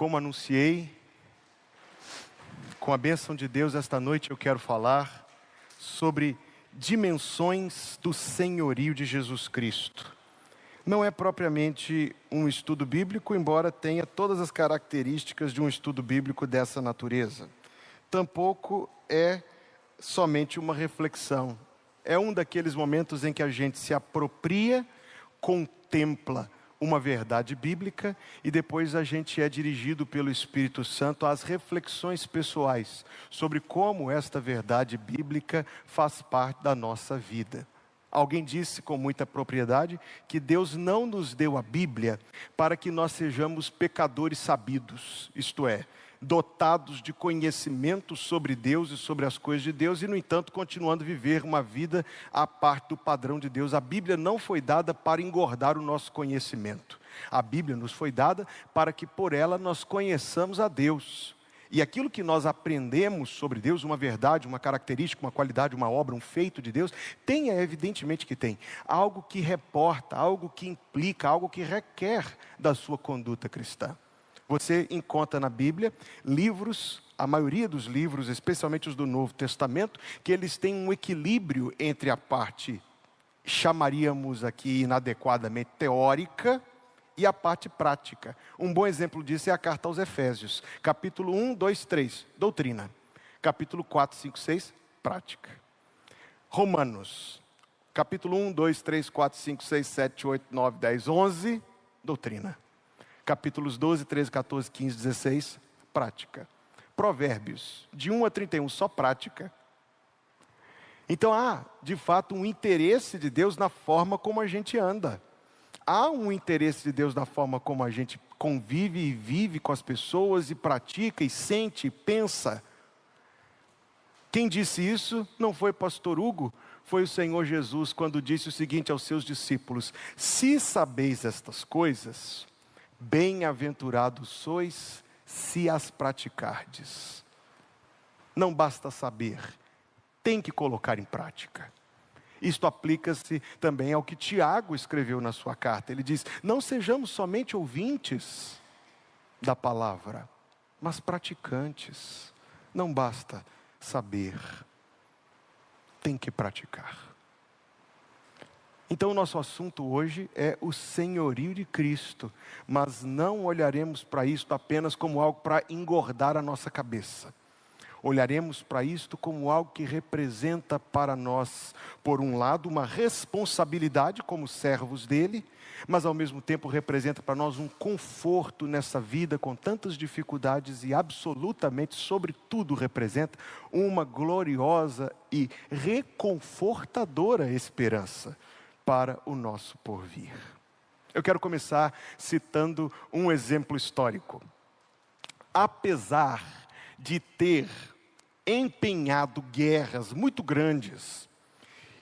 Como anunciei, com a bênção de Deus, esta noite eu quero falar sobre dimensões do senhorio de Jesus Cristo. Não é propriamente um estudo bíblico, embora tenha todas as características de um estudo bíblico dessa natureza. Tampouco é somente uma reflexão. É um daqueles momentos em que a gente se apropria, contempla uma verdade bíblica e depois a gente é dirigido pelo Espírito Santo às reflexões pessoais sobre como esta verdade bíblica faz parte da nossa vida. Alguém disse com muita propriedade que Deus não nos deu a Bíblia para que nós sejamos pecadores sabidos, isto é, dotados de conhecimento sobre Deus e sobre as coisas de Deus, e, no entanto, continuando a viver uma vida à parte do padrão de Deus. A Bíblia não foi dada para engordar o nosso conhecimento. A Bíblia nos foi dada para que por ela nós conheçamos a Deus. E aquilo que nós aprendemos sobre Deus, uma verdade, uma característica, uma qualidade, uma obra, um feito de Deus, tem, evidentemente que tem, algo que reporta, algo que implica, algo que requer da sua conduta cristã. Você encontra na Bíblia livros, a maioria dos livros, especialmente os do Novo Testamento, que eles têm um equilíbrio entre a parte, chamaríamos aqui inadequadamente teórica, e a parte prática. Um bom exemplo disso é a carta aos Efésios, capítulo 1, 2, 3, doutrina. Capítulo 4, 5, 6, prática. Romanos, capítulo 1, 2, 3, 4, 5, 6, 7, 8, 9, 10, 11, doutrina capítulos 12, 13, 14, 15, 16, prática. Provérbios, de 1 a 31, só prática. Então há, de fato, um interesse de Deus na forma como a gente anda. Há um interesse de Deus na forma como a gente convive e vive com as pessoas e pratica e sente e pensa. Quem disse isso não foi pastor Hugo, foi o Senhor Jesus quando disse o seguinte aos seus discípulos: Se sabeis estas coisas, Bem-aventurados sois se as praticardes. Não basta saber, tem que colocar em prática. Isto aplica-se também ao que Tiago escreveu na sua carta. Ele diz: Não sejamos somente ouvintes da palavra, mas praticantes. Não basta saber, tem que praticar. Então, o nosso assunto hoje é o senhorio de Cristo, mas não olharemos para isto apenas como algo para engordar a nossa cabeça. Olharemos para isto como algo que representa para nós, por um lado, uma responsabilidade como servos dele, mas ao mesmo tempo representa para nós um conforto nessa vida com tantas dificuldades e absolutamente, sobretudo, representa uma gloriosa e reconfortadora esperança para o nosso porvir. Eu quero começar citando um exemplo histórico. Apesar de ter empenhado guerras muito grandes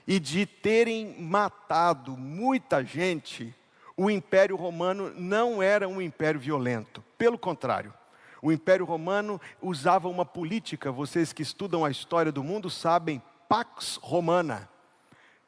e de terem matado muita gente, o Império Romano não era um império violento. Pelo contrário, o Império Romano usava uma política, vocês que estudam a história do mundo sabem, Pax Romana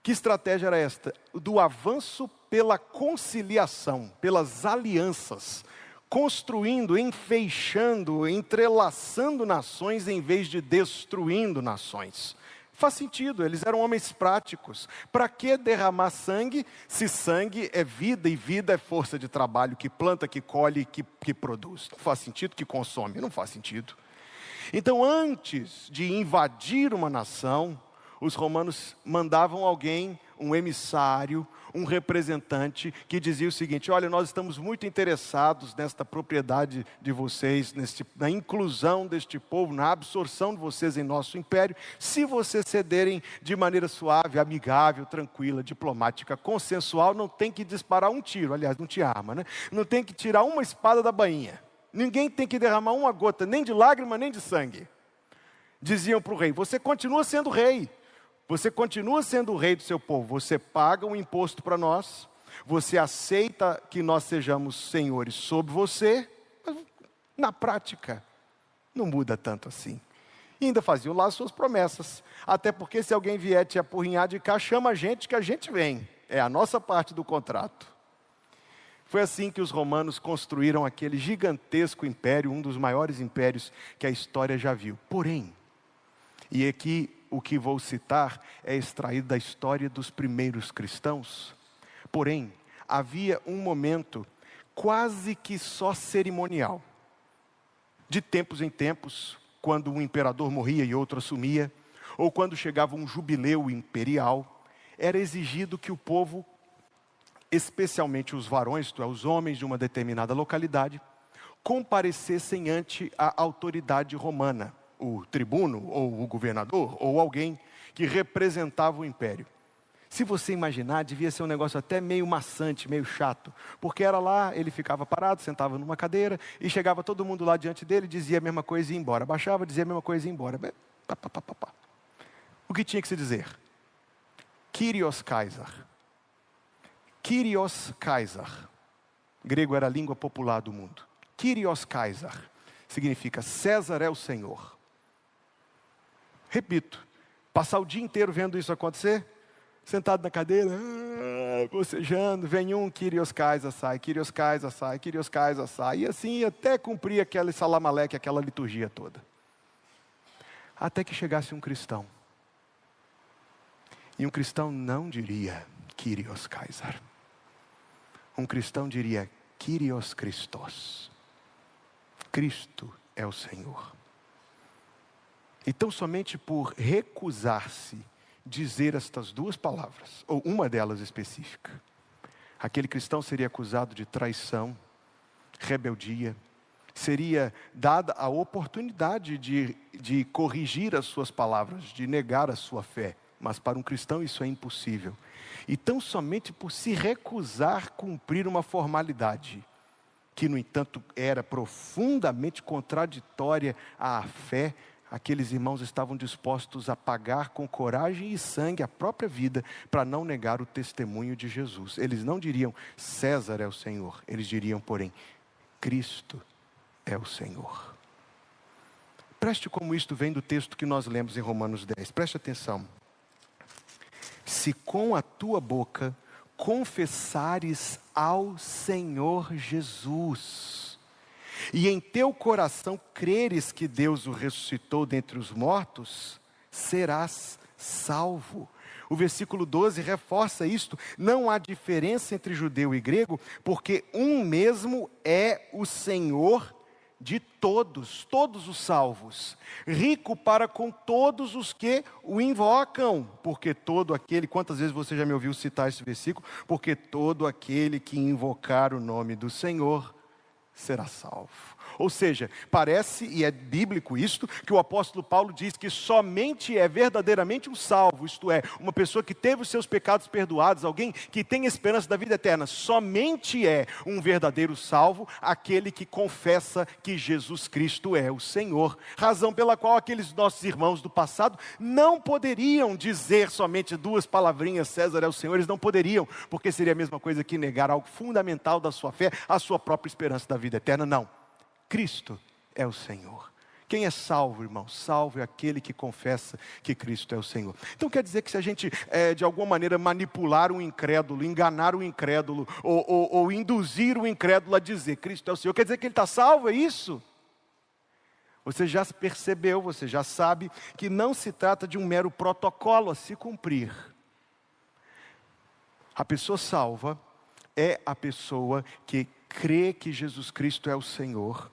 que estratégia era esta? Do avanço pela conciliação, pelas alianças, construindo, enfeixando, entrelaçando nações em vez de destruindo nações. Faz sentido, eles eram homens práticos. Para que derramar sangue se sangue é vida e vida é força de trabalho que planta, que colhe, que, que produz? Não faz sentido que consome, não faz sentido. Então, antes de invadir uma nação, os romanos mandavam alguém, um emissário, um representante, que dizia o seguinte: Olha, nós estamos muito interessados nesta propriedade de vocês, neste, na inclusão deste povo, na absorção de vocês em nosso império, se vocês cederem de maneira suave, amigável, tranquila, diplomática, consensual, não tem que disparar um tiro, aliás, não tinha arma, né? Não tem que tirar uma espada da bainha. Ninguém tem que derramar uma gota, nem de lágrima, nem de sangue. Diziam para o rei: Você continua sendo rei. Você continua sendo o rei do seu povo, você paga um imposto para nós, você aceita que nós sejamos senhores sobre você, mas na prática não muda tanto assim. E ainda faziam lá as suas promessas. Até porque se alguém vier te apurrinhar de cá, chama a gente que a gente vem. É a nossa parte do contrato. Foi assim que os romanos construíram aquele gigantesco império, um dos maiores impérios que a história já viu. Porém, e aqui o que vou citar é extraído da história dos primeiros cristãos. Porém, havia um momento quase que só cerimonial. De tempos em tempos, quando um imperador morria e outro assumia, ou quando chegava um jubileu imperial, era exigido que o povo, especialmente os varões, isto é, os homens de uma determinada localidade, comparecessem ante a autoridade romana o tribuno, ou o governador, ou alguém que representava o império. Se você imaginar, devia ser um negócio até meio maçante, meio chato, porque era lá, ele ficava parado, sentava numa cadeira, e chegava todo mundo lá diante dele, dizia a mesma coisa e ia embora. Baixava, dizia a mesma coisa e ia embora. O que tinha que se dizer? Kyrios Kaisar. Kyrios Kaisar. Grego era a língua popular do mundo. Kyrios Kaisar significa César é o Senhor. Repito, passar o dia inteiro vendo isso acontecer, sentado na cadeira, ah, bocejando, vem um, Kyrios Kaisa sai, Kyrios Kaisa sai, Kyrios Kaisa sai, e assim até cumprir aquele salamaleque, aquela liturgia toda. Até que chegasse um cristão. E um cristão não diria Kyrios Kaisar. Um cristão diria Kyrios Christos. Cristo é o Senhor. Então, somente por recusar-se dizer estas duas palavras, ou uma delas específica, aquele cristão seria acusado de traição, rebeldia, seria dada a oportunidade de, de corrigir as suas palavras, de negar a sua fé. Mas para um cristão isso é impossível. E tão somente por se recusar cumprir uma formalidade, que no entanto era profundamente contraditória à fé, aqueles irmãos estavam dispostos a pagar com coragem e sangue a própria vida para não negar o testemunho de Jesus. Eles não diriam César é o Senhor, eles diriam, porém, Cristo é o Senhor. Preste como isto vem do texto que nós lemos em Romanos 10. Preste atenção. Se com a tua boca confessares ao Senhor Jesus, e em teu coração creres que Deus o ressuscitou dentre os mortos, serás salvo. O versículo 12 reforça isto: não há diferença entre judeu e grego, porque um mesmo é o Senhor de todos, todos os salvos, rico para com todos os que o invocam, porque todo aquele, quantas vezes você já me ouviu citar esse versículo? Porque todo aquele que invocar o nome do Senhor será salvo. Ou seja, parece, e é bíblico isto, que o apóstolo Paulo diz que somente é verdadeiramente um salvo, isto é, uma pessoa que teve os seus pecados perdoados, alguém que tem esperança da vida eterna, somente é um verdadeiro salvo aquele que confessa que Jesus Cristo é o Senhor. Razão pela qual aqueles nossos irmãos do passado não poderiam dizer somente duas palavrinhas, César é o Senhor, eles não poderiam, porque seria a mesma coisa que negar algo fundamental da sua fé, a sua própria esperança da vida eterna. Não. Cristo é o Senhor. Quem é salvo, irmão? Salvo é aquele que confessa que Cristo é o Senhor. Então quer dizer que se a gente, é, de alguma maneira, manipular o incrédulo, enganar o incrédulo, ou, ou, ou induzir o incrédulo a dizer Cristo é o Senhor, quer dizer que ele está salvo, é isso? Você já percebeu, você já sabe que não se trata de um mero protocolo a se cumprir. A pessoa salva é a pessoa que crê que Jesus Cristo é o Senhor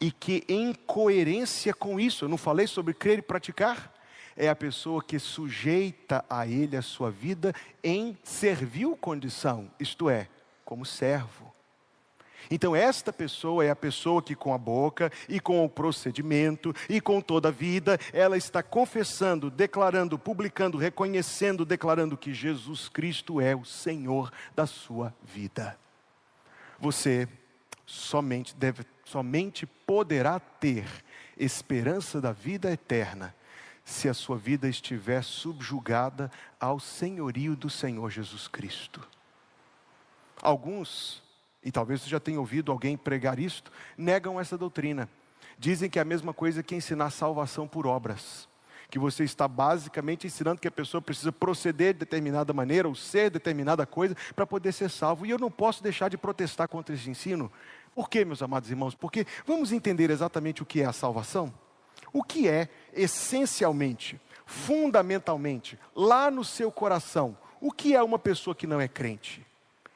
e que, em coerência com isso, eu não falei sobre crer e praticar, é a pessoa que sujeita a Ele a sua vida em servil condição, isto é, como servo. Então, esta pessoa é a pessoa que, com a boca e com o procedimento e com toda a vida, ela está confessando, declarando, publicando, reconhecendo, declarando que Jesus Cristo é o Senhor da sua vida. Você somente deve somente poderá ter esperança da vida eterna se a sua vida estiver subjugada ao senhorio do Senhor Jesus Cristo. Alguns, e talvez você já tenha ouvido alguém pregar isto, negam essa doutrina. Dizem que é a mesma coisa que ensinar salvação por obras que você está basicamente ensinando que a pessoa precisa proceder de determinada maneira ou ser determinada coisa para poder ser salvo. E eu não posso deixar de protestar contra esse ensino. Por quê, meus amados irmãos? Porque vamos entender exatamente o que é a salvação? O que é essencialmente, fundamentalmente, lá no seu coração, o que é uma pessoa que não é crente?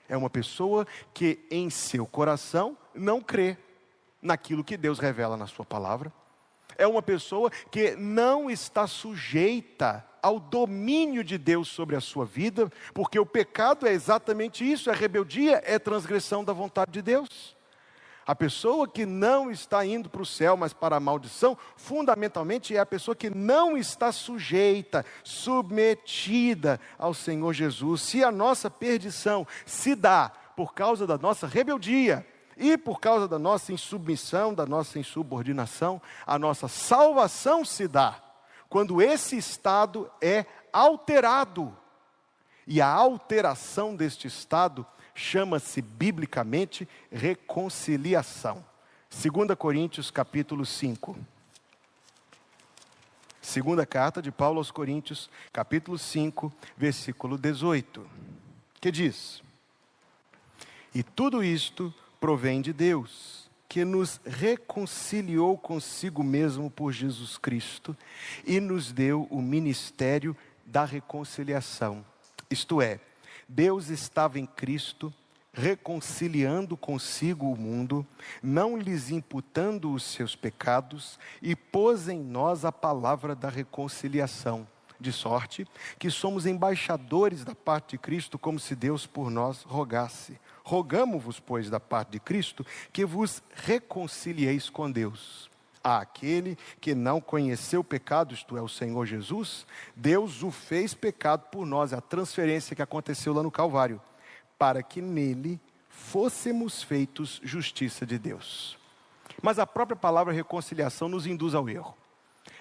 É uma pessoa que em seu coração não crê naquilo que Deus revela na Sua palavra. É uma pessoa que não está sujeita ao domínio de Deus sobre a sua vida, porque o pecado é exatamente isso: é rebeldia, é transgressão da vontade de Deus. A pessoa que não está indo para o céu, mas para a maldição, fundamentalmente é a pessoa que não está sujeita, submetida ao Senhor Jesus. Se a nossa perdição se dá por causa da nossa rebeldia, e por causa da nossa insubmissão, da nossa insubordinação, a nossa salvação se dá quando esse estado é alterado. E a alteração deste estado chama-se biblicamente reconciliação. 2 Coríntios capítulo 5. Segunda carta de Paulo aos Coríntios, capítulo 5, versículo 18, que diz: E tudo isto provém de Deus, que nos reconciliou consigo mesmo por Jesus Cristo e nos deu o ministério da reconciliação. Isto é, Deus estava em Cristo reconciliando consigo o mundo, não lhes imputando os seus pecados, e pôs em nós a palavra da reconciliação. De sorte que somos embaixadores da parte de Cristo, como se Deus por nós rogasse. Rogamo-vos, pois, da parte de Cristo, que vos reconcilieis com Deus. Aquele que não conheceu o pecado, isto é, o Senhor Jesus, Deus o fez pecado por nós, a transferência que aconteceu lá no Calvário, para que nele fôssemos feitos justiça de Deus. Mas a própria palavra reconciliação nos induz ao erro.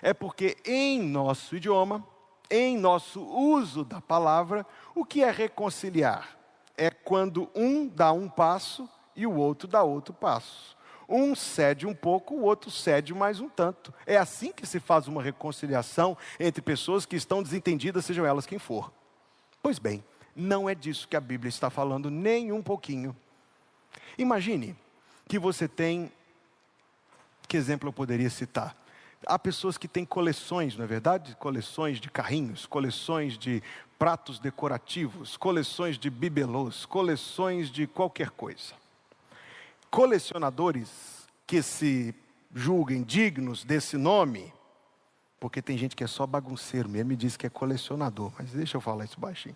É porque em nosso idioma, em nosso uso da palavra, o que é reconciliar? é quando um dá um passo e o outro dá outro passo. Um cede um pouco, o outro cede mais um tanto. É assim que se faz uma reconciliação entre pessoas que estão desentendidas, sejam elas quem for. Pois bem, não é disso que a Bíblia está falando nem um pouquinho. Imagine que você tem. Que exemplo eu poderia citar? Há pessoas que têm coleções, não é verdade? Coleções de carrinhos, coleções de pratos decorativos, coleções de bibelôs, coleções de qualquer coisa. Colecionadores que se julguem dignos desse nome, porque tem gente que é só bagunceiro mesmo me diz que é colecionador, mas deixa eu falar isso baixinho.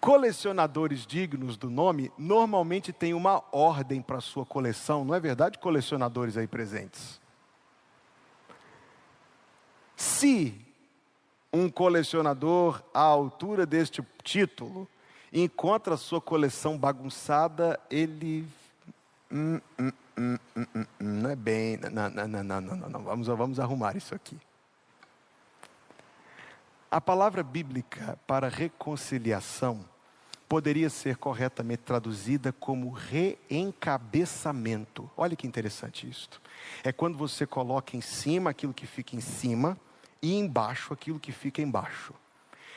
Colecionadores dignos do nome normalmente têm uma ordem para sua coleção, não é verdade, colecionadores aí presentes? Se um colecionador à altura deste título encontra sua coleção bagunçada, ele. Hum, hum, hum, não é bem. Não, não, não, não, não, não. Vamos, vamos arrumar isso aqui. A palavra bíblica para reconciliação poderia ser corretamente traduzida como reencabeçamento. Olha que interessante isto. É quando você coloca em cima aquilo que fica em cima e embaixo aquilo que fica embaixo.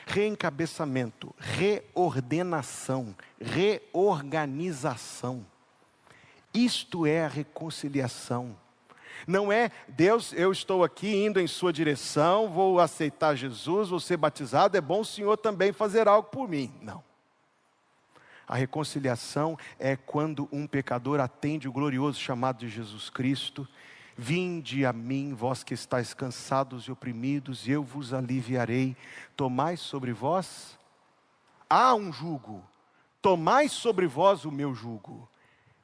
Reencabeçamento, reordenação, reorganização. Isto é a reconciliação. Não é, Deus, eu estou aqui indo em sua direção, vou aceitar Jesus, vou ser batizado, é bom o Senhor também fazer algo por mim. Não. A reconciliação é quando um pecador atende o glorioso chamado de Jesus Cristo Vinde a mim, vós que estáis cansados e oprimidos, e eu vos aliviarei. Tomai sobre vós, há um jugo, tomai sobre vós o meu jugo,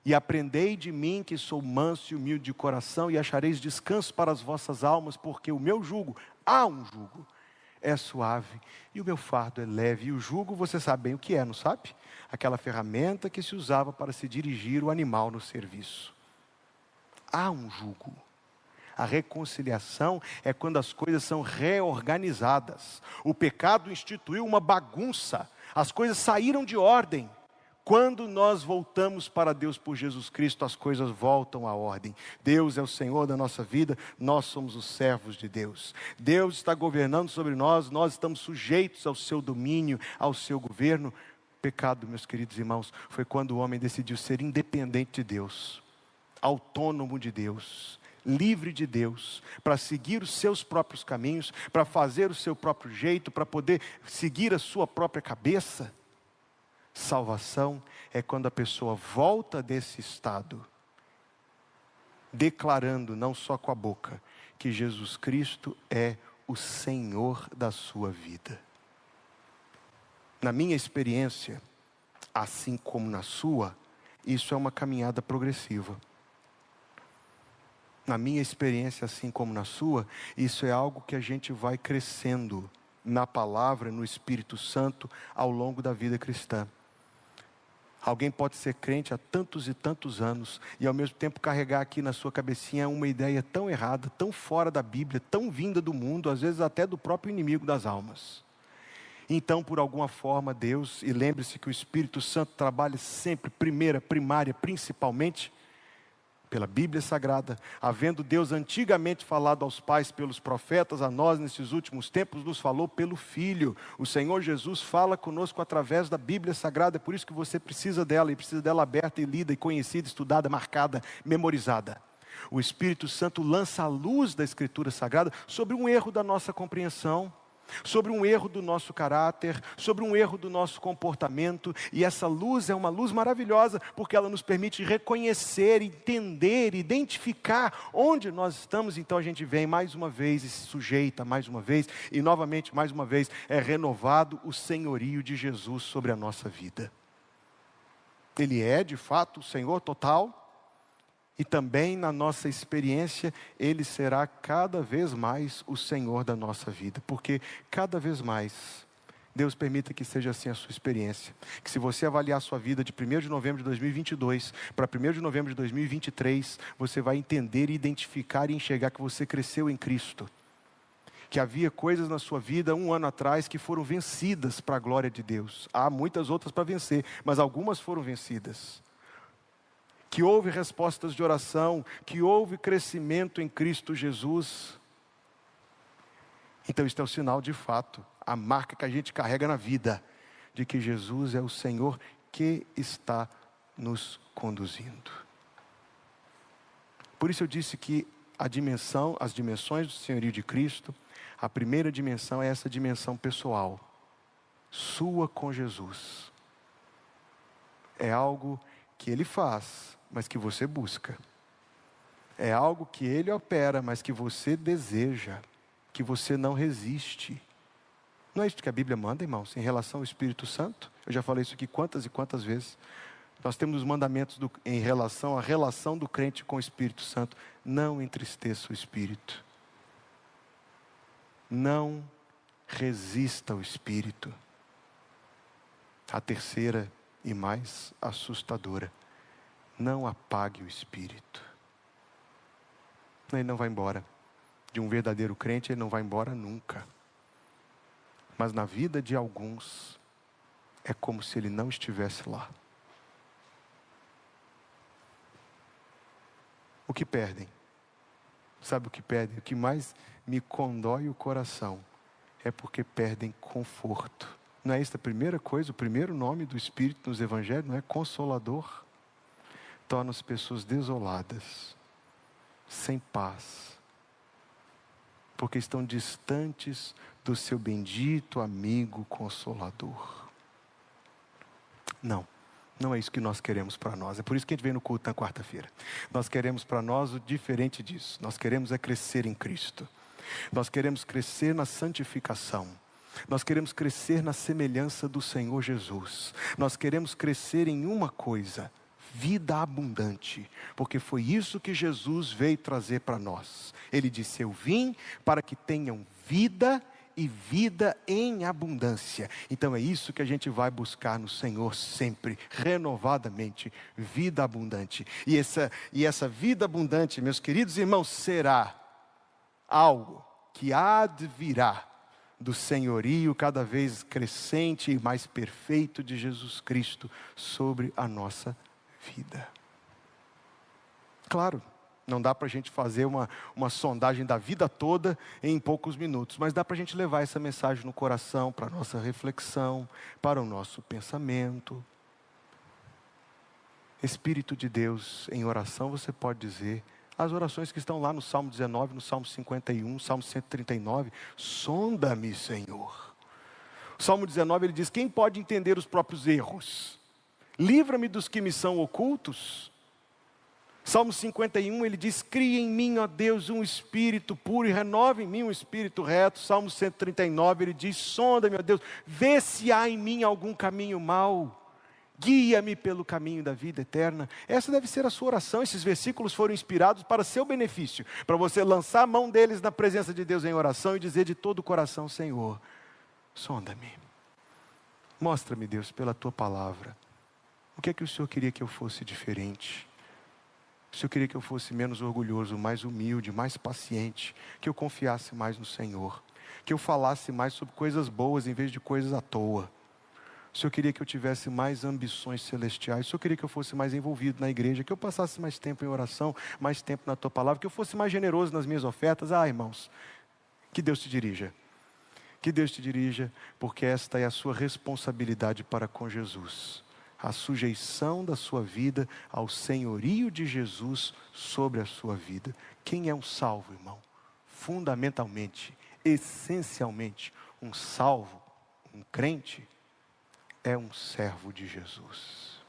e aprendei de mim que sou manso e humilde de coração, e achareis descanso para as vossas almas, porque o meu jugo, há um jugo, é suave, e o meu fardo é leve. E o jugo, você sabe bem o que é, não sabe? Aquela ferramenta que se usava para se dirigir o animal no serviço. Há um jugo. A reconciliação é quando as coisas são reorganizadas. O pecado instituiu uma bagunça, as coisas saíram de ordem. Quando nós voltamos para Deus por Jesus Cristo, as coisas voltam à ordem. Deus é o Senhor da nossa vida, nós somos os servos de Deus. Deus está governando sobre nós, nós estamos sujeitos ao seu domínio, ao seu governo. Pecado, meus queridos irmãos, foi quando o homem decidiu ser independente de Deus, autônomo de Deus, livre de Deus, para seguir os seus próprios caminhos, para fazer o seu próprio jeito, para poder seguir a sua própria cabeça. Salvação é quando a pessoa volta desse estado, declarando, não só com a boca, que Jesus Cristo é o Senhor da sua vida. Na minha experiência, assim como na sua, isso é uma caminhada progressiva. Na minha experiência, assim como na sua, isso é algo que a gente vai crescendo na palavra, no Espírito Santo, ao longo da vida cristã. Alguém pode ser crente há tantos e tantos anos e ao mesmo tempo carregar aqui na sua cabecinha uma ideia tão errada, tão fora da Bíblia, tão vinda do mundo, às vezes até do próprio inimigo das almas. Então, por alguma forma, Deus, e lembre-se que o Espírito Santo trabalha sempre, primeira, primária, principalmente, pela Bíblia Sagrada, havendo Deus antigamente falado aos pais pelos profetas, a nós nesses últimos tempos nos falou pelo Filho. O Senhor Jesus fala conosco através da Bíblia Sagrada, é por isso que você precisa dela e precisa dela aberta e lida e conhecida, estudada, marcada, memorizada. O Espírito Santo lança a luz da Escritura Sagrada sobre um erro da nossa compreensão sobre um erro do nosso caráter, sobre um erro do nosso comportamento, e essa luz é uma luz maravilhosa, porque ela nos permite reconhecer, entender, identificar onde nós estamos. Então a gente vem mais uma vez e se sujeita mais uma vez, e novamente, mais uma vez, é renovado o senhorio de Jesus sobre a nossa vida. Ele é, de fato, o Senhor total e também na nossa experiência, Ele será cada vez mais o Senhor da nossa vida, porque cada vez mais Deus permita que seja assim a sua experiência. Que se você avaliar a sua vida de 1 de novembro de 2022 para 1 de novembro de 2023, você vai entender, identificar e enxergar que você cresceu em Cristo. Que havia coisas na sua vida um ano atrás que foram vencidas para a glória de Deus. Há muitas outras para vencer, mas algumas foram vencidas que houve respostas de oração, que houve crescimento em Cristo Jesus. Então, isso é o sinal de fato, a marca que a gente carrega na vida, de que Jesus é o Senhor que está nos conduzindo. Por isso eu disse que a dimensão, as dimensões do senhorio de Cristo, a primeira dimensão é essa dimensão pessoal, sua com Jesus. É algo que ele faz, mas que você busca. É algo que ele opera, mas que você deseja, que você não resiste. Não é isso que a Bíblia manda, irmãos, em relação ao Espírito Santo? Eu já falei isso aqui quantas e quantas vezes. Nós temos os mandamentos do, em relação à relação do crente com o Espírito Santo. Não entristeça o Espírito. Não resista ao Espírito. A terceira e mais assustadora não apague o espírito. Ele não vai embora. De um verdadeiro crente, ele não vai embora nunca. Mas na vida de alguns, é como se ele não estivesse lá. O que perdem? Sabe o que perdem? O que mais me condói o coração é porque perdem conforto. Não é isso a primeira coisa? O primeiro nome do Espírito nos Evangelhos não é consolador? Torna as pessoas desoladas, sem paz, porque estão distantes do seu bendito amigo consolador. Não, não é isso que nós queremos para nós. É por isso que a gente vem no culto na quarta-feira. Nós queremos para nós o diferente disso. Nós queremos é crescer em Cristo. Nós queremos crescer na santificação. Nós queremos crescer na semelhança do Senhor Jesus. Nós queremos crescer em uma coisa vida abundante, porque foi isso que Jesus veio trazer para nós. Ele disse: Eu vim para que tenham vida e vida em abundância. Então é isso que a gente vai buscar no Senhor sempre, renovadamente, vida abundante. E essa, e essa vida abundante, meus queridos irmãos, será algo que há de virá do senhorio cada vez crescente e mais perfeito de Jesus Cristo sobre a nossa vida. Claro, não dá para a gente fazer uma, uma sondagem da vida toda em poucos minutos, mas dá para a gente levar essa mensagem no coração, para a nossa reflexão, para o nosso pensamento. Espírito de Deus, em oração você pode dizer, as orações que estão lá no Salmo 19, no Salmo 51, Salmo 139, sonda-me, Senhor. O Salmo 19 ele diz: Quem pode entender os próprios erros? Livra-me dos que me são ocultos. Salmo 51, ele diz: Cria em mim, ó Deus, um espírito puro e renova em mim um espírito reto. Salmo 139, ele diz: Sonda-me, ó Deus, vê se há em mim algum caminho mau. Guia-me pelo caminho da vida eterna. Essa deve ser a sua oração. Esses versículos foram inspirados para seu benefício, para você lançar a mão deles na presença de Deus em oração e dizer de todo o coração: Senhor, sonda-me. Mostra-me, Deus, pela tua palavra. O que é que o Senhor queria que eu fosse diferente? O Senhor queria que eu fosse menos orgulhoso, mais humilde, mais paciente, que eu confiasse mais no Senhor, que eu falasse mais sobre coisas boas em vez de coisas à toa. O Senhor queria que eu tivesse mais ambições celestiais. O Senhor queria que eu fosse mais envolvido na igreja, que eu passasse mais tempo em oração, mais tempo na tua palavra, que eu fosse mais generoso nas minhas ofertas. Ah, irmãos, que Deus te dirija. Que Deus te dirija, porque esta é a sua responsabilidade para com Jesus a sujeição da sua vida ao senhorio de Jesus sobre a sua vida. Quem é um salvo, irmão? Fundamentalmente, essencialmente, um salvo, um crente, é um servo de Jesus.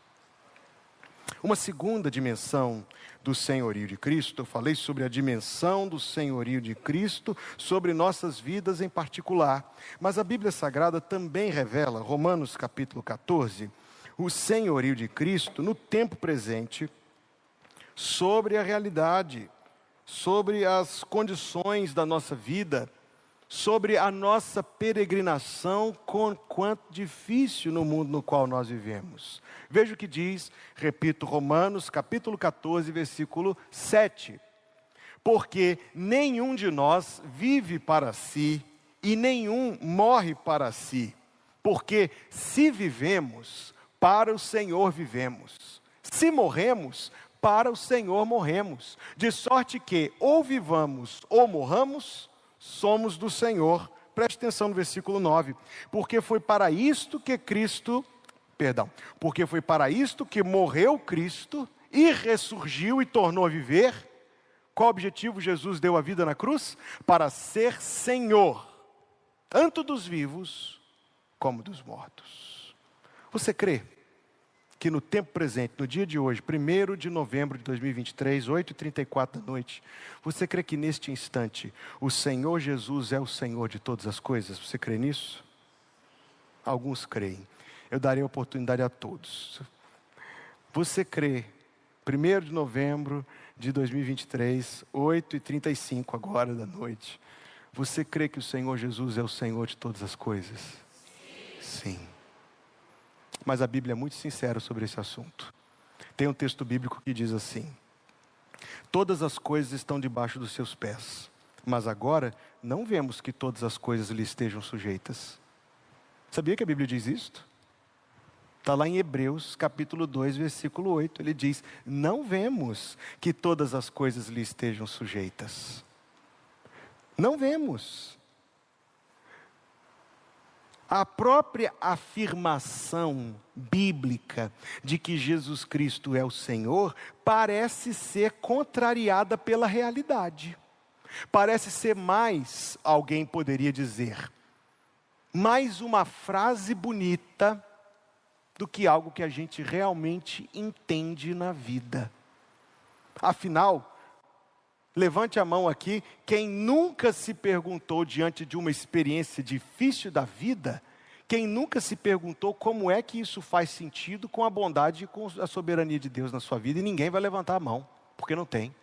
Uma segunda dimensão do senhorio de Cristo, eu falei sobre a dimensão do senhorio de Cristo sobre nossas vidas em particular, mas a Bíblia Sagrada também revela, Romanos capítulo 14, o senhorio de Cristo no tempo presente sobre a realidade, sobre as condições da nossa vida, sobre a nossa peregrinação, com quanto difícil no mundo no qual nós vivemos. Veja o que diz, repito, Romanos capítulo 14, versículo 7. Porque nenhum de nós vive para si e nenhum morre para si. Porque se vivemos, para o Senhor vivemos. Se morremos, para o Senhor morremos. De sorte que, ou vivamos ou morramos, somos do Senhor. Preste atenção no versículo 9. Porque foi para isto que Cristo, perdão, porque foi para isto que morreu Cristo e ressurgiu e tornou a viver. Qual objetivo Jesus deu a vida na cruz? Para ser Senhor, tanto dos vivos como dos mortos. Você crê que no tempo presente, no dia de hoje, 1 de novembro de 2023, 8h34 da noite, você crê que neste instante o Senhor Jesus é o Senhor de todas as coisas? Você crê nisso? Alguns creem. Eu darei oportunidade a todos. Você crê, 1 de novembro de 2023, 8h35 agora da noite, você crê que o Senhor Jesus é o Senhor de todas as coisas? Sim. Sim mas a Bíblia é muito sincera sobre esse assunto. Tem um texto bíblico que diz assim: Todas as coisas estão debaixo dos seus pés, mas agora não vemos que todas as coisas lhe estejam sujeitas. Sabia que a Bíblia diz isto? Está lá em Hebreus capítulo 2, versículo 8. Ele diz: Não vemos que todas as coisas lhe estejam sujeitas. Não vemos a própria afirmação bíblica de que Jesus Cristo é o Senhor parece ser contrariada pela realidade. Parece ser mais, alguém poderia dizer, mais uma frase bonita do que algo que a gente realmente entende na vida. Afinal, Levante a mão aqui, quem nunca se perguntou diante de uma experiência difícil da vida, quem nunca se perguntou como é que isso faz sentido com a bondade e com a soberania de Deus na sua vida, e ninguém vai levantar a mão, porque não tem.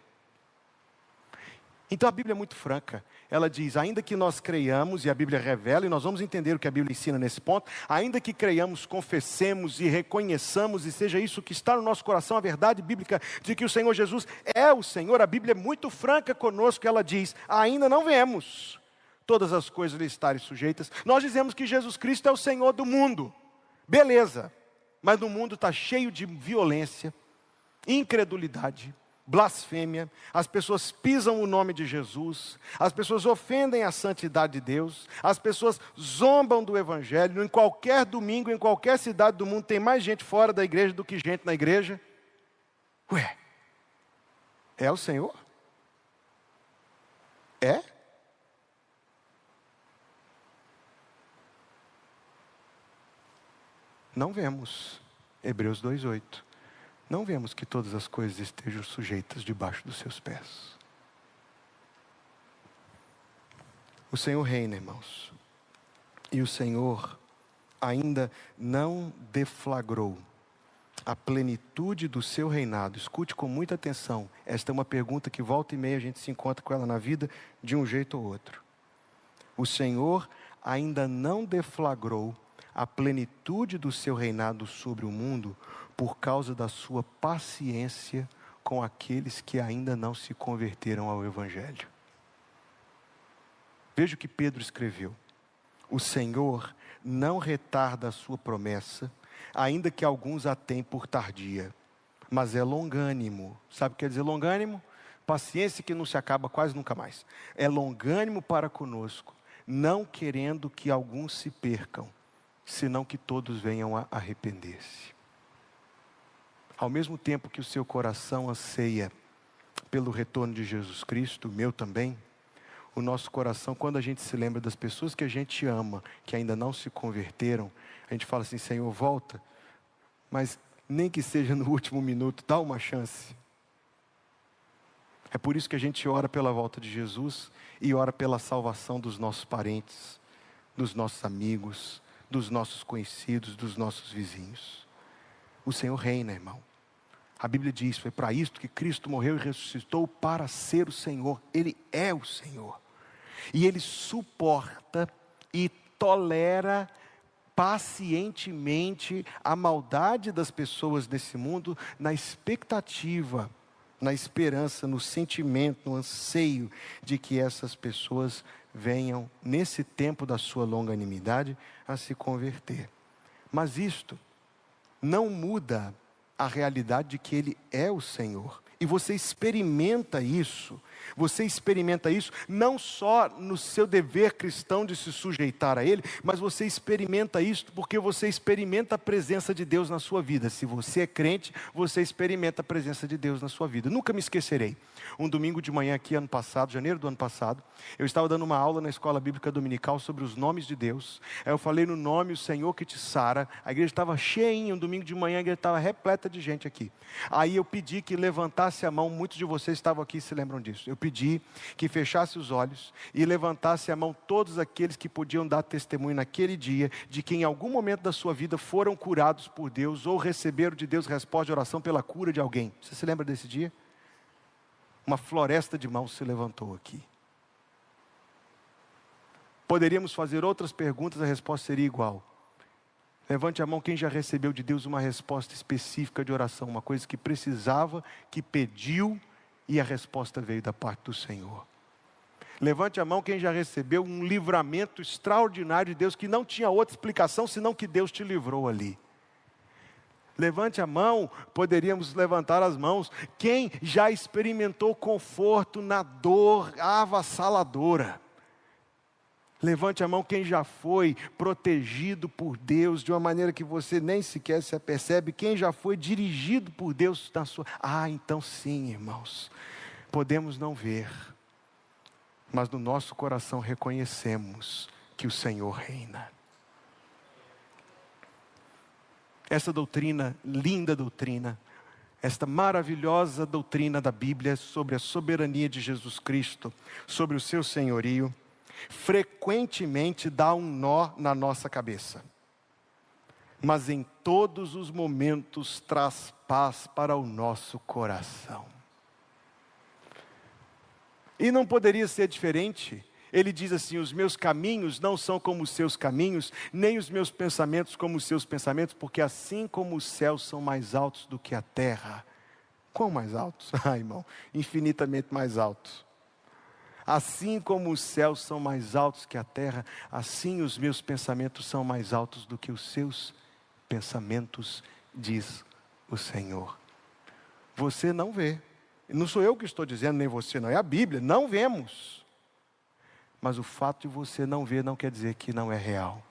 Então a Bíblia é muito franca. Ela diz: ainda que nós creiamos, e a Bíblia revela, e nós vamos entender o que a Bíblia ensina nesse ponto, ainda que creiamos, confessemos e reconheçamos, e seja isso que está no nosso coração, a verdade bíblica de que o Senhor Jesus é o Senhor, a Bíblia é muito franca conosco, ela diz: ainda não vemos todas as coisas lhe estarem sujeitas. Nós dizemos que Jesus Cristo é o Senhor do mundo. Beleza. Mas o mundo está cheio de violência, incredulidade, blasfêmia, as pessoas pisam o nome de Jesus, as pessoas ofendem a santidade de Deus, as pessoas zombam do Evangelho. Em qualquer domingo, em qualquer cidade do mundo, tem mais gente fora da igreja do que gente na igreja. Ué, é o Senhor? É? Não vemos. Hebreus 2,8 não vemos que todas as coisas estejam sujeitas debaixo dos seus pés. O Senhor reina, irmãos, e o Senhor ainda não deflagrou a plenitude do seu reinado. Escute com muita atenção. Esta é uma pergunta que volta e meia a gente se encontra com ela na vida de um jeito ou outro. O Senhor ainda não deflagrou a plenitude do seu reinado sobre o mundo por causa da sua paciência com aqueles que ainda não se converteram ao Evangelho. Veja o que Pedro escreveu: O Senhor não retarda a sua promessa, ainda que alguns a tenham por tardia, mas é longânimo. Sabe o que quer dizer longânimo? Paciência que não se acaba quase nunca mais. É longânimo para conosco, não querendo que alguns se percam, senão que todos venham a arrepender-se. Ao mesmo tempo que o seu coração anseia pelo retorno de Jesus Cristo, o meu também, o nosso coração, quando a gente se lembra das pessoas que a gente ama, que ainda não se converteram, a gente fala assim: Senhor, volta, mas nem que seja no último minuto, dá uma chance. É por isso que a gente ora pela volta de Jesus e ora pela salvação dos nossos parentes, dos nossos amigos, dos nossos conhecidos, dos nossos vizinhos. O Senhor reina, irmão. A Bíblia diz: foi para isto que Cristo morreu e ressuscitou para ser o Senhor. Ele é o Senhor. E ele suporta e tolera pacientemente a maldade das pessoas desse mundo, na expectativa, na esperança, no sentimento, no anseio de que essas pessoas venham, nesse tempo da sua longanimidade, a se converter. Mas isto não muda a realidade de que Ele é o Senhor. E você experimenta isso você experimenta isso não só no seu dever cristão de se sujeitar a Ele, mas você experimenta isso porque você experimenta a presença de Deus na sua vida. Se você é crente, você experimenta a presença de Deus na sua vida. Nunca me esquecerei. Um domingo de manhã aqui, ano passado, janeiro do ano passado, eu estava dando uma aula na escola bíblica dominical sobre os nomes de Deus. Aí eu falei no nome, o Senhor que te sara. A igreja estava cheinha, um domingo de manhã, a igreja estava repleta de gente aqui. Aí eu pedi que levantasse a mão, muitos de vocês estavam aqui e se lembram disso. Eu pedi que fechasse os olhos e levantasse a mão todos aqueles que podiam dar testemunho naquele dia de que em algum momento da sua vida foram curados por Deus ou receberam de Deus resposta de oração pela cura de alguém. Você se lembra desse dia? Uma floresta de mãos se levantou aqui. Poderíamos fazer outras perguntas, a resposta seria igual. Levante a mão quem já recebeu de Deus uma resposta específica de oração, uma coisa que precisava, que pediu e a resposta veio da parte do Senhor. Levante a mão quem já recebeu um livramento extraordinário de Deus, que não tinha outra explicação senão que Deus te livrou ali. Levante a mão, poderíamos levantar as mãos. Quem já experimentou conforto na dor avassaladora? Levante a mão quem já foi protegido por Deus de uma maneira que você nem sequer se apercebe. Quem já foi dirigido por Deus na sua. Ah, então sim, irmãos. Podemos não ver, mas no nosso coração reconhecemos que o Senhor reina. Essa doutrina, linda doutrina, esta maravilhosa doutrina da Bíblia sobre a soberania de Jesus Cristo, sobre o seu senhorio frequentemente dá um nó na nossa cabeça, mas em todos os momentos traz paz para o nosso coração. E não poderia ser diferente. Ele diz assim: Os meus caminhos não são como os seus caminhos, nem os meus pensamentos como os seus pensamentos, porque assim como os céus são mais altos do que a terra. Quão mais altos? Ah, irmão, infinitamente mais altos Assim como os céus são mais altos que a terra, assim os meus pensamentos são mais altos do que os seus pensamentos, diz o Senhor. Você não vê. Não sou eu que estou dizendo, nem você, não. É a Bíblia. Não vemos. Mas o fato de você não ver não quer dizer que não é real.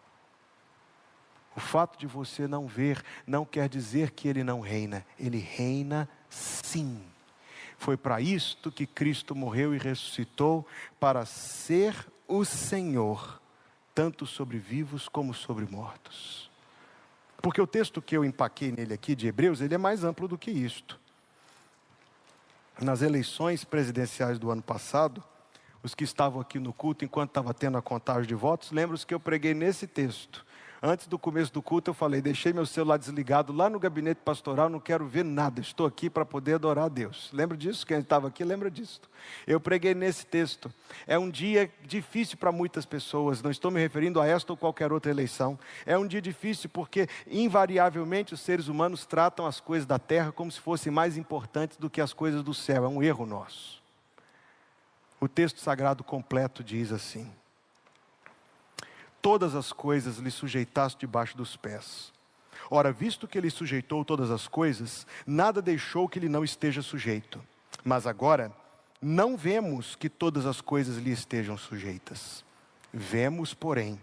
O fato de você não ver não quer dizer que ele não reina. Ele reina sim. Foi para isto que Cristo morreu e ressuscitou para ser o Senhor, tanto sobre vivos como sobre mortos. Porque o texto que eu empaquei nele aqui de Hebreus, ele é mais amplo do que isto. Nas eleições presidenciais do ano passado, os que estavam aqui no culto enquanto estava tendo a contagem de votos, lembram-se que eu preguei nesse texto. Antes do começo do culto, eu falei: deixei meu celular desligado lá no gabinete pastoral, não quero ver nada, estou aqui para poder adorar a Deus. Lembra disso? Quem estava aqui lembra disso. Eu preguei nesse texto. É um dia difícil para muitas pessoas, não estou me referindo a esta ou qualquer outra eleição. É um dia difícil porque, invariavelmente, os seres humanos tratam as coisas da terra como se fossem mais importantes do que as coisas do céu. É um erro nosso. O texto sagrado completo diz assim: todas as coisas lhe sujeitasse debaixo dos pés. Ora, visto que ele sujeitou todas as coisas, nada deixou que lhe não esteja sujeito. Mas agora, não vemos que todas as coisas lhe estejam sujeitas. Vemos, porém,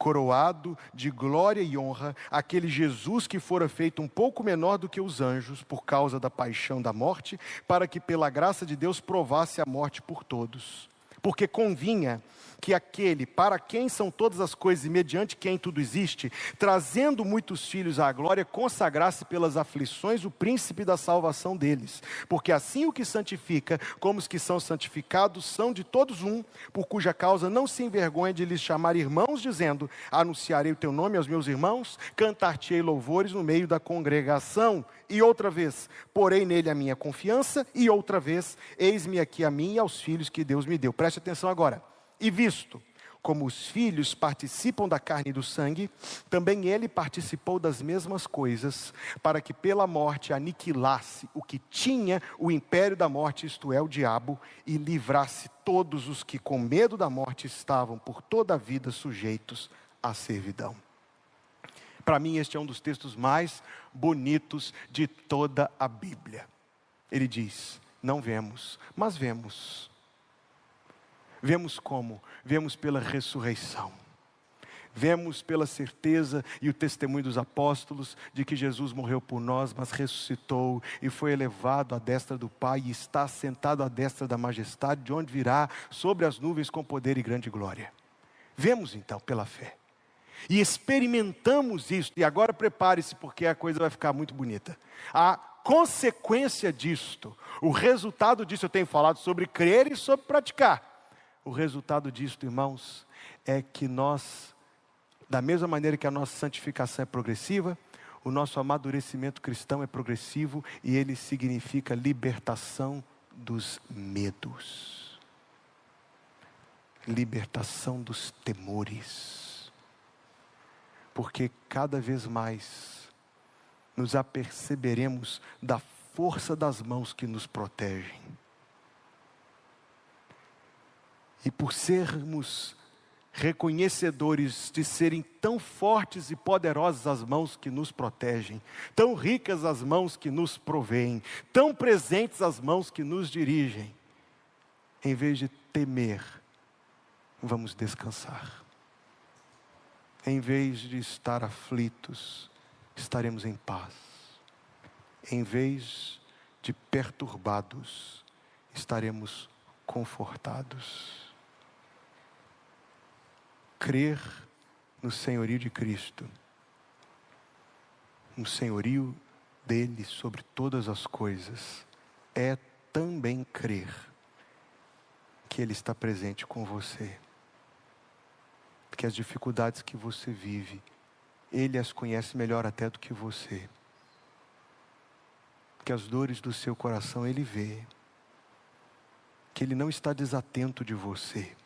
coroado de glória e honra, aquele Jesus que fora feito um pouco menor do que os anjos, por causa da paixão da morte, para que pela graça de Deus provasse a morte por todos. Porque convinha que aquele para quem são todas as coisas e mediante quem tudo existe, trazendo muitos filhos à glória, consagrasse pelas aflições o príncipe da salvação deles. Porque assim o que santifica, como os que são santificados, são de todos um, por cuja causa não se envergonha de lhes chamar irmãos, dizendo: Anunciarei o teu nome aos meus irmãos, cantar-te-ei louvores no meio da congregação. E outra vez, porei nele a minha confiança, e outra vez, eis-me aqui a mim e aos filhos que Deus me deu. Preste atenção agora. E visto como os filhos participam da carne e do sangue, também ele participou das mesmas coisas, para que pela morte aniquilasse o que tinha o império da morte, isto é, o diabo, e livrasse todos os que com medo da morte estavam por toda a vida sujeitos à servidão. Para mim, este é um dos textos mais bonitos de toda a Bíblia. Ele diz: Não vemos, mas vemos Vemos como? Vemos pela ressurreição. Vemos pela certeza e o testemunho dos apóstolos de que Jesus morreu por nós, mas ressuscitou e foi elevado à destra do Pai e está sentado à destra da majestade, de onde virá sobre as nuvens com poder e grande glória. Vemos então pela fé. E experimentamos isso, e agora prepare-se, porque a coisa vai ficar muito bonita. A consequência disto, o resultado disso, eu tenho falado sobre crer e sobre praticar. O resultado disso, irmãos, é que nós, da mesma maneira que a nossa santificação é progressiva, o nosso amadurecimento cristão é progressivo e ele significa libertação dos medos, libertação dos temores, porque cada vez mais nos aperceberemos da força das mãos que nos protegem E por sermos reconhecedores de serem tão fortes e poderosas as mãos que nos protegem, tão ricas as mãos que nos provêm, tão presentes as mãos que nos dirigem, em vez de temer, vamos descansar. Em vez de estar aflitos, estaremos em paz. Em vez de perturbados, estaremos confortados crer no senhorio de Cristo, no senhorio dele sobre todas as coisas, é também crer que ele está presente com você. Que as dificuldades que você vive, ele as conhece melhor até do que você. Que as dores do seu coração ele vê. Que ele não está desatento de você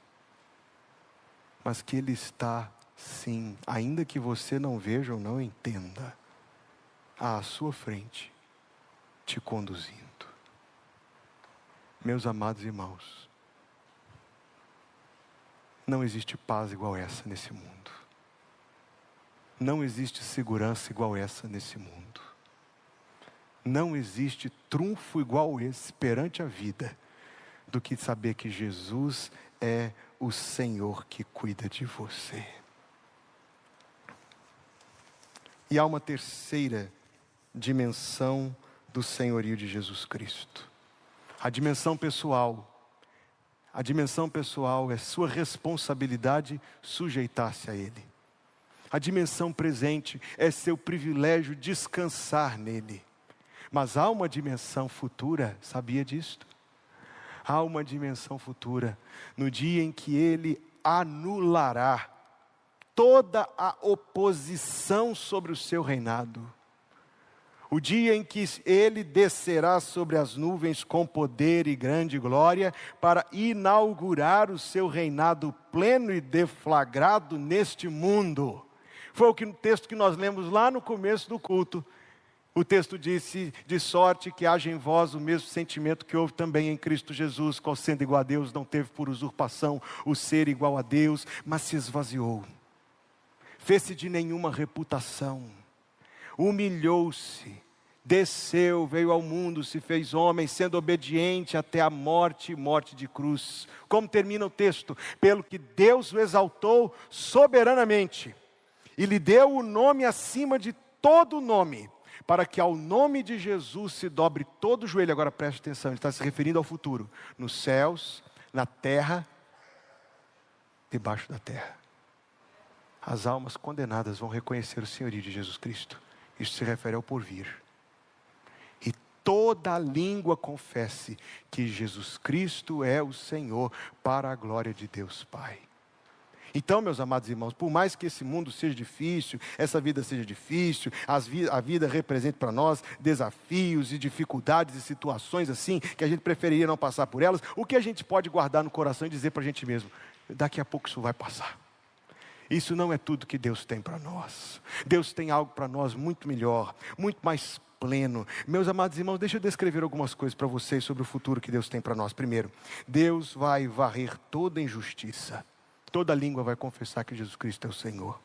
mas que Ele está, sim, ainda que você não veja ou não entenda, à sua frente, te conduzindo. Meus amados irmãos, Não existe paz igual essa nesse mundo. Não existe segurança igual essa nesse mundo. Não existe trunfo igual esse perante a vida do que saber que Jesus é o Senhor que cuida de você. E há uma terceira dimensão do senhorio de Jesus Cristo. A dimensão pessoal. A dimensão pessoal é sua responsabilidade sujeitar-se a Ele. A dimensão presente é seu privilégio descansar nele. Mas há uma dimensão futura, sabia disto? Há uma dimensão futura, no dia em que Ele anulará toda a oposição sobre o seu reinado. O dia em que ele descerá sobre as nuvens com poder e grande glória para inaugurar o seu reinado pleno e deflagrado neste mundo. Foi o, que, o texto que nós lemos lá no começo do culto. O texto disse: De sorte que haja em vós o mesmo sentimento que houve também em Cristo Jesus, qual sendo igual a Deus, não teve por usurpação o ser igual a Deus, mas se esvaziou fez-se de nenhuma reputação, humilhou-se, desceu, veio ao mundo, se fez homem, sendo obediente até a morte morte de cruz. Como termina o texto? Pelo que Deus o exaltou soberanamente e lhe deu o nome acima de todo nome, para que ao nome de Jesus se dobre todo o joelho. Agora preste atenção, ele está se referindo ao futuro, nos céus, na terra, debaixo da terra as almas condenadas vão reconhecer o senhorio de Jesus Cristo. Isso se refere ao porvir. Toda língua confesse que Jesus Cristo é o Senhor para a glória de Deus Pai. Então, meus amados irmãos, por mais que esse mundo seja difícil, essa vida seja difícil, vi a vida represente para nós desafios e dificuldades e situações assim, que a gente preferiria não passar por elas, o que a gente pode guardar no coração e dizer para a gente mesmo: daqui a pouco isso vai passar. Isso não é tudo que Deus tem para nós. Deus tem algo para nós muito melhor, muito mais pleno. Meus amados irmãos, deixa eu descrever algumas coisas para vocês sobre o futuro que Deus tem para nós. Primeiro, Deus vai varrer toda injustiça. Toda língua vai confessar que Jesus Cristo é o Senhor.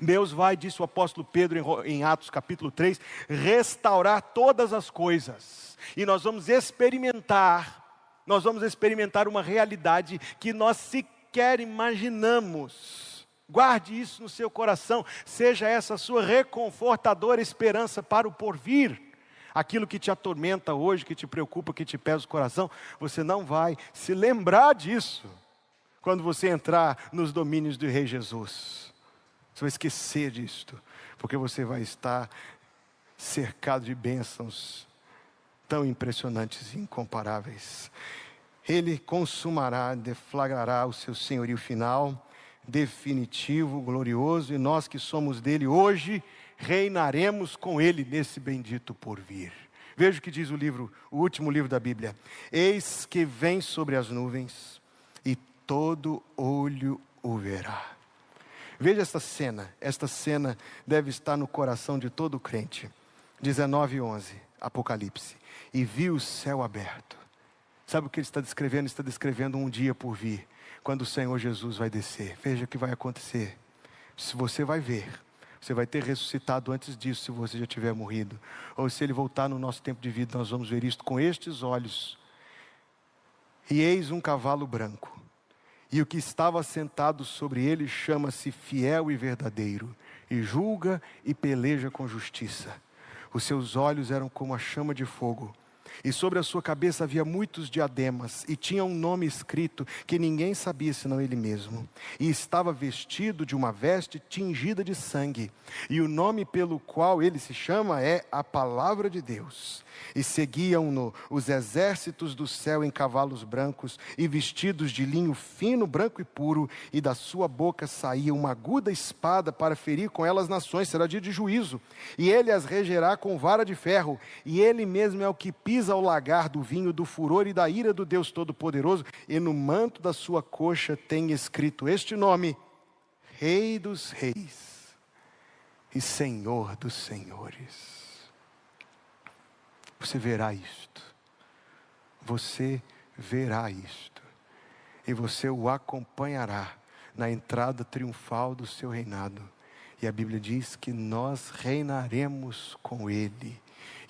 Deus vai, disse o apóstolo Pedro em Atos capítulo 3, restaurar todas as coisas. E nós vamos experimentar, nós vamos experimentar uma realidade que nós sequer imaginamos. Guarde isso no seu coração, seja essa sua reconfortadora esperança para o porvir. Aquilo que te atormenta hoje, que te preocupa, que te pesa o coração, você não vai se lembrar disso quando você entrar nos domínios do Rei Jesus. Você vai esquecer disto, porque você vai estar cercado de bênçãos tão impressionantes e incomparáveis. Ele consumará, deflagrará o seu senhorio final definitivo, glorioso, e nós que somos dele hoje reinaremos com ele nesse bendito porvir. Veja o que diz o livro, o último livro da Bíblia: Eis que vem sobre as nuvens, e todo olho o verá. Veja esta cena, esta cena deve estar no coração de todo crente. 19 e 11, Apocalipse. E viu o céu aberto. Sabe o que ele está descrevendo? Ele está descrevendo um dia por vir quando o Senhor Jesus vai descer. Veja o que vai acontecer. Se você vai ver, você vai ter ressuscitado antes disso, se você já tiver morrido. Ou se ele voltar no nosso tempo de vida, nós vamos ver isto com estes olhos. E eis um cavalo branco. E o que estava sentado sobre ele chama-se fiel e verdadeiro, e julga e peleja com justiça. Os seus olhos eram como a chama de fogo e sobre a sua cabeça havia muitos diademas, e tinha um nome escrito que ninguém sabia senão ele mesmo. E estava vestido de uma veste tingida de sangue, e o nome pelo qual ele se chama é a Palavra de Deus. E seguiam-no os exércitos do céu em cavalos brancos e vestidos de linho fino, branco e puro, e da sua boca saía uma aguda espada para ferir com ela as nações, será dia de juízo. E ele as regerá com vara de ferro, e ele mesmo é o que pisa ao lagar do vinho do furor e da ira do Deus Todo-Poderoso, e no manto da sua coxa tem escrito este nome: Rei dos Reis e Senhor dos Senhores. Você verá isto. Você verá isto. e você o acompanhará na entrada triunfal do seu reinado. E a Bíblia diz que nós reinaremos com Ele.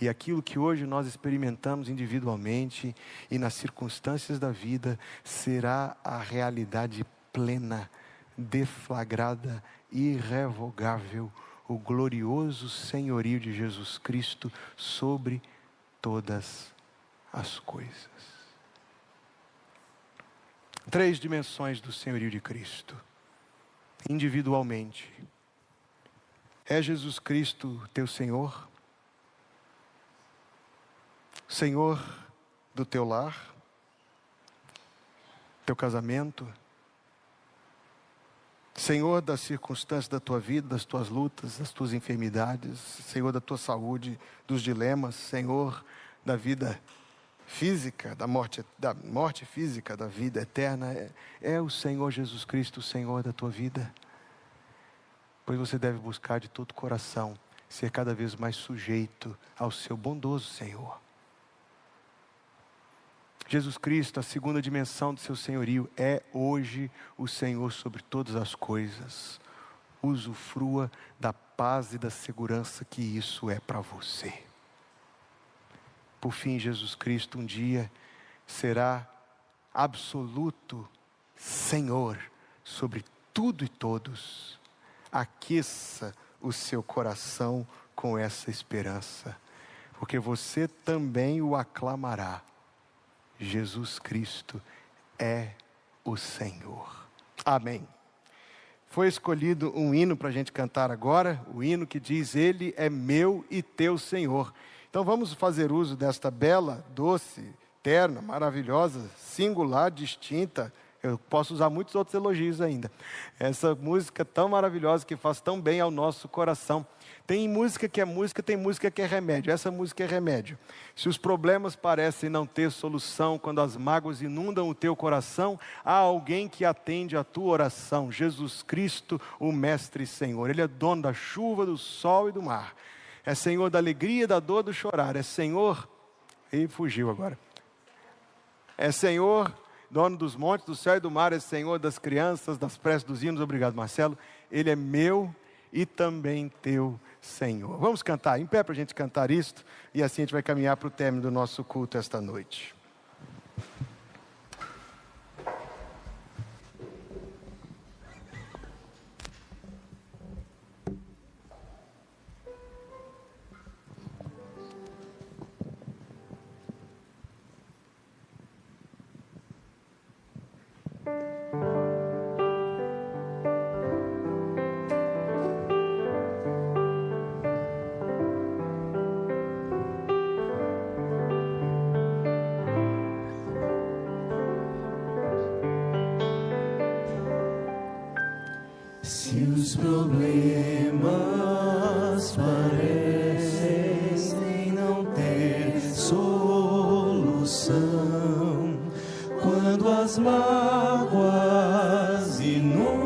E aquilo que hoje nós experimentamos individualmente e nas circunstâncias da vida será a realidade plena, deflagrada, irrevogável, o glorioso senhorio de Jesus Cristo sobre todas as coisas. Três dimensões do senhorio de Cristo, individualmente. É Jesus Cristo teu Senhor? Senhor do teu lar, teu casamento, Senhor das circunstâncias da tua vida, das tuas lutas, das tuas enfermidades, Senhor da tua saúde, dos dilemas, Senhor da vida física, da morte, da morte física, da vida eterna, é, é o Senhor Jesus Cristo, o Senhor da tua vida. Pois você deve buscar de todo o coração ser cada vez mais sujeito ao seu bondoso Senhor. Jesus Cristo, a segunda dimensão do seu senhorio, é hoje o Senhor sobre todas as coisas. Usufrua da paz e da segurança que isso é para você. Por fim, Jesus Cristo um dia será absoluto Senhor sobre tudo e todos. Aqueça o seu coração com essa esperança, porque você também o aclamará Jesus Cristo é o Senhor. Amém. Foi escolhido um hino para a gente cantar agora, o hino que diz: Ele é meu e teu Senhor. Então vamos fazer uso desta bela, doce, terna, maravilhosa, singular, distinta. Eu posso usar muitos outros elogios ainda. Essa música tão maravilhosa que faz tão bem ao nosso coração. Tem música que é música, tem música que é remédio. Essa música é remédio. Se os problemas parecem não ter solução, quando as mágoas inundam o teu coração, há alguém que atende a tua oração. Jesus Cristo, o Mestre e Senhor. Ele é dono da chuva, do sol e do mar. É Senhor da alegria, da dor, do chorar. É Senhor. E fugiu agora. É Senhor, dono dos montes, do céu e do mar. É Senhor das crianças, das preces dos hinos. Obrigado, Marcelo. Ele é meu e também teu Senhor. Vamos cantar em pé para a gente cantar isto e assim a gente vai caminhar para o término do nosso culto esta noite. águas inundadas.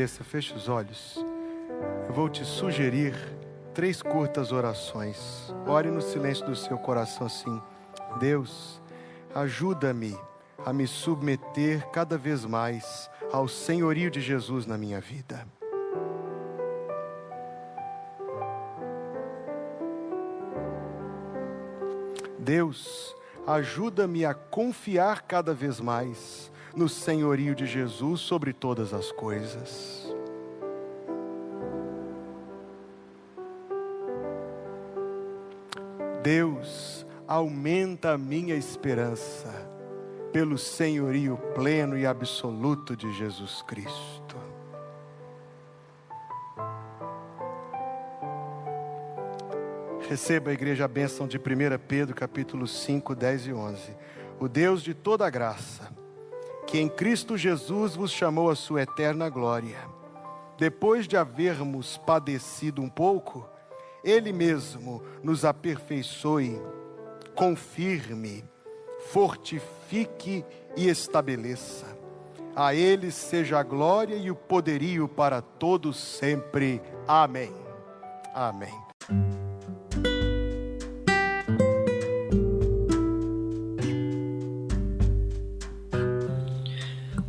cabeça, feche os olhos. Eu vou te sugerir três curtas orações. Ore no silêncio do seu coração assim: Deus, ajuda-me a me submeter cada vez mais ao senhorio de Jesus na minha vida. Deus, ajuda-me a confiar cada vez mais no senhorio de Jesus sobre todas as coisas. Deus, aumenta a minha esperança pelo senhorio pleno e absoluto de Jesus Cristo. Receba a igreja a bênção de 1 Pedro capítulo 5, 10 e 11. O Deus de toda graça, que em Cristo Jesus vos chamou à sua eterna glória. Depois de havermos padecido um pouco, Ele mesmo nos aperfeiçoe, confirme, fortifique e estabeleça. A Ele seja a glória e o poderio para todos sempre. Amém. Amém.